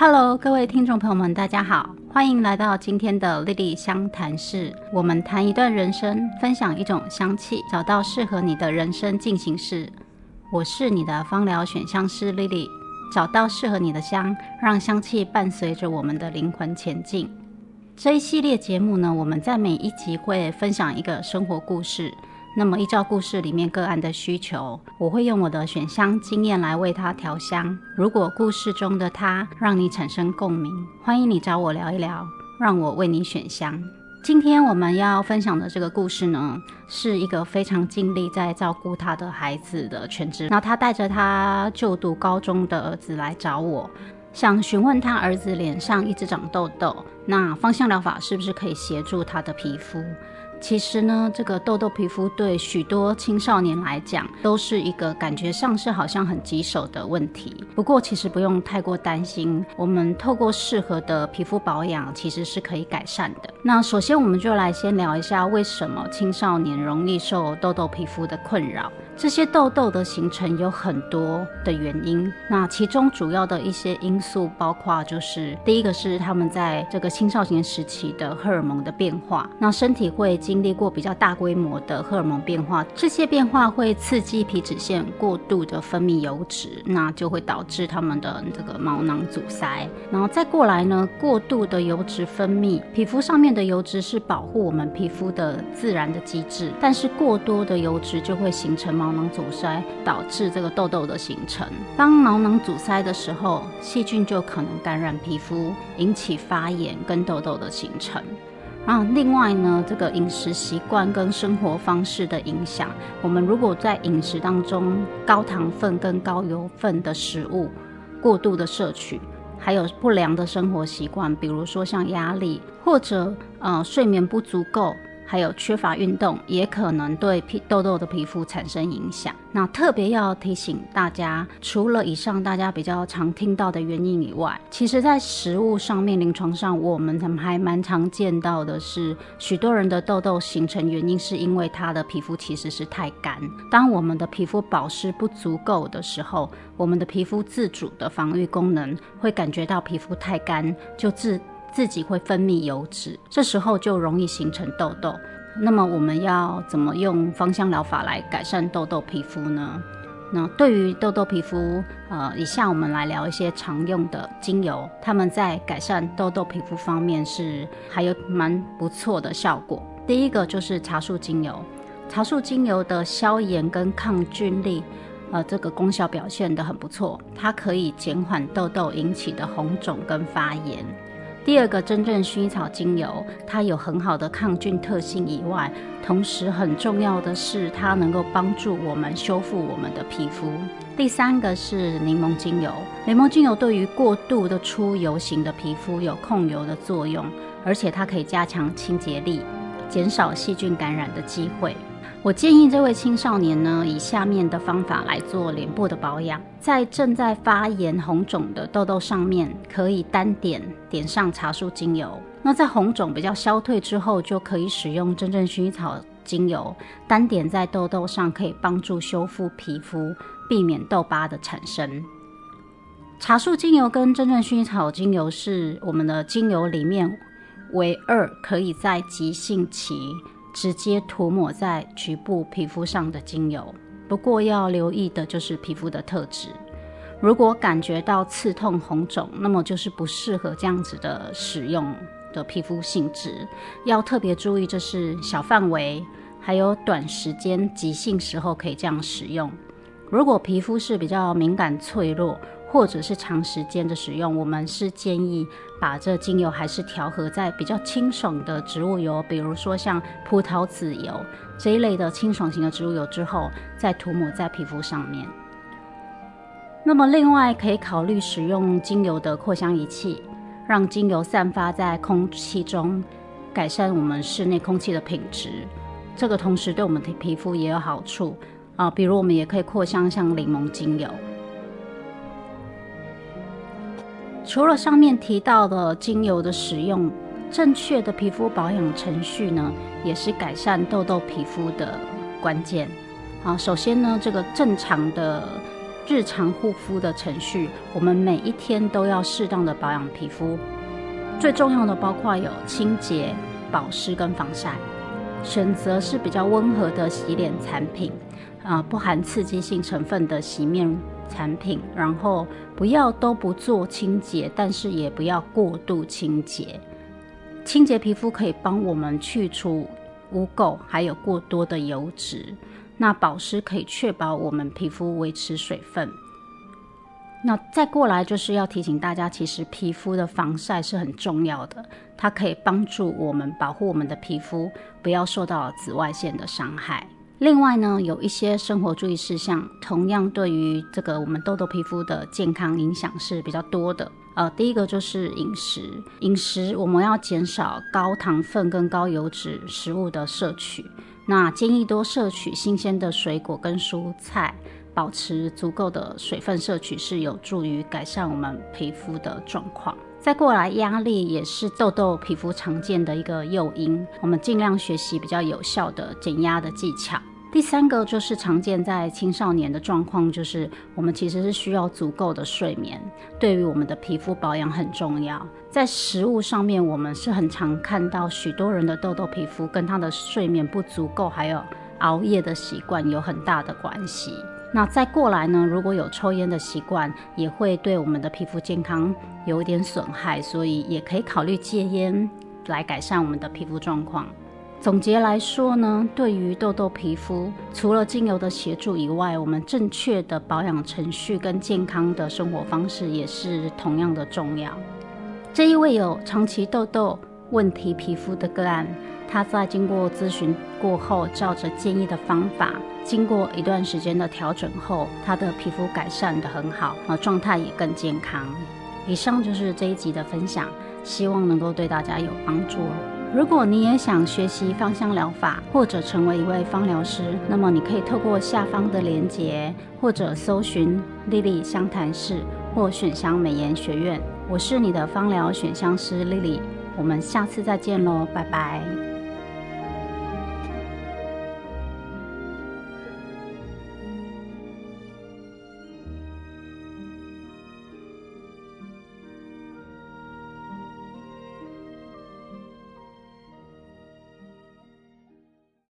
Hello，各位听众朋友们，大家好，欢迎来到今天的莉莉香谈室。我们谈一段人生，分享一种香气，找到适合你的人生进行式。我是你的芳疗选香师莉莉，找到适合你的香，让香气伴随着我们的灵魂前进。这一系列节目呢，我们在每一集会分享一个生活故事。那么依照故事里面个案的需求，我会用我的选香经验来为他调香。如果故事中的他让你产生共鸣，欢迎你找我聊一聊，让我为你选香。今天我们要分享的这个故事呢，是一个非常尽力在照顾他的孩子的全职。那他带着他就读高中的儿子来找我。想询问他儿子脸上一直长痘痘，那芳香疗法是不是可以协助他的皮肤？其实呢，这个痘痘皮肤对许多青少年来讲都是一个感觉上是好像很棘手的问题。不过其实不用太过担心，我们透过适合的皮肤保养，其实是可以改善的。那首先我们就来先聊一下为什么青少年容易受痘痘皮肤的困扰。这些痘痘的形成有很多的原因，那其中主要的一些因素包括，就是第一个是他们在这个青少年时期的荷尔蒙的变化，那身体会经历过比较大规模的荷尔蒙变化，这些变化会刺激皮脂腺过度的分泌油脂，那就会导致他们的这个毛囊阻塞，然后再过来呢，过度的油脂分泌，皮肤上面的油脂是保护我们皮肤的自然的机制，但是过多的油脂就会形成毛。囊阻塞导致这个痘痘的形成。当毛囊阻塞的时候，细菌就可能感染皮肤，引起发炎跟痘痘的形成。啊另外呢，这个饮食习惯跟生活方式的影响，我们如果在饮食当中高糖分跟高油分的食物过度的摄取，还有不良的生活习惯，比如说像压力或者呃睡眠不足够。还有缺乏运动，也可能对皮痘痘的皮肤产生影响。那特别要提醒大家，除了以上大家比较常听到的原因以外，其实在食物上面、临床上，我们还蛮常见到的是，许多人的痘痘形成原因是因为他的皮肤其实是太干。当我们的皮肤保湿不足够的时候，我们的皮肤自主的防御功能会感觉到皮肤太干，就自自己会分泌油脂，这时候就容易形成痘痘。那么我们要怎么用芳香疗法来改善痘痘皮肤呢？那对于痘痘皮肤，呃，以下我们来聊一些常用的精油，它们在改善痘痘皮肤方面是还有蛮不错的效果。第一个就是茶树精油，茶树精油的消炎跟抗菌力，呃，这个功效表现得很不错，它可以减缓痘痘引起的红肿跟发炎。第二个真正薰衣草精油，它有很好的抗菌特性以外，同时很重要的是，它能够帮助我们修复我们的皮肤。第三个是柠檬精油，柠檬精油对于过度的出油型的皮肤有控油的作用，而且它可以加强清洁力，减少细菌感染的机会。我建议这位青少年呢，以下面的方法来做脸部的保养。在正在发炎红肿的痘痘上面，可以单点点上茶树精油。那在红肿比较消退之后，就可以使用真正薰衣草精油，单点在痘痘上，可以帮助修复皮肤，避免痘疤的产生。茶树精油跟真正薰衣草精油是我们的精油里面唯二可以在急性期。直接涂抹在局部皮肤上的精油，不过要留意的就是皮肤的特质。如果感觉到刺痛、红肿，那么就是不适合这样子的使用的皮肤性质。要特别注意，这是小范围，还有短时间、急性时候可以这样使用。如果皮肤是比较敏感、脆弱，或者是长时间的使用，我们是建议把这精油还是调和在比较清爽的植物油，比如说像葡萄籽油这一类的清爽型的植物油之后，再涂抹在皮肤上面。那么另外可以考虑使用精油的扩香仪器，让精油散发在空气中，改善我们室内空气的品质。这个同时对我们的皮肤也有好处啊，比如我们也可以扩香像柠檬精油。除了上面提到的精油的使用，正确的皮肤保养程序呢，也是改善痘痘皮肤的关键。啊，首先呢，这个正常的日常护肤的程序，我们每一天都要适当的保养皮肤。最重要的包括有清洁、保湿跟防晒。选择是比较温和的洗脸产品，啊，不含刺激性成分的洗面产品。然后不要都不做清洁，但是也不要过度清洁。清洁皮肤可以帮我们去除污垢，还有过多的油脂。那保湿可以确保我们皮肤维持水分。那再过来就是要提醒大家，其实皮肤的防晒是很重要的，它可以帮助我们保护我们的皮肤不要受到紫外线的伤害。另外呢，有一些生活注意事项，同样对于这个我们痘痘皮肤的健康影响是比较多的。呃，第一个就是饮食，饮食我们要减少高糖分跟高油脂食物的摄取。那建议多摄取新鲜的水果跟蔬菜，保持足够的水分摄取是有助于改善我们皮肤的状况。再过来，压力也是痘痘皮肤常见的一个诱因，我们尽量学习比较有效的减压的技巧。第三个就是常见在青少年的状况，就是我们其实是需要足够的睡眠，对于我们的皮肤保养很重要。在食物上面，我们是很常看到许多人的痘痘皮肤跟他的睡眠不足够，还有熬夜的习惯有很大的关系。那再过来呢，如果有抽烟的习惯，也会对我们的皮肤健康有一点损害，所以也可以考虑戒烟来改善我们的皮肤状况。总结来说呢，对于痘痘皮肤，除了精油的协助以外，我们正确的保养程序跟健康的生活方式也是同样的重要。这一位有长期痘痘问题皮肤的个案，他在经过咨询过后，照着建议的方法，经过一段时间的调整后，他的皮肤改善的很好，啊，状态也更健康。以上就是这一集的分享，希望能够对大家有帮助。如果你也想学习芳香疗法，或者成为一位芳疗师，那么你可以透过下方的链接，或者搜寻莉莉香谈室或选香美颜学院。我是你的芳疗选香师莉莉，我们下次再见喽，拜拜。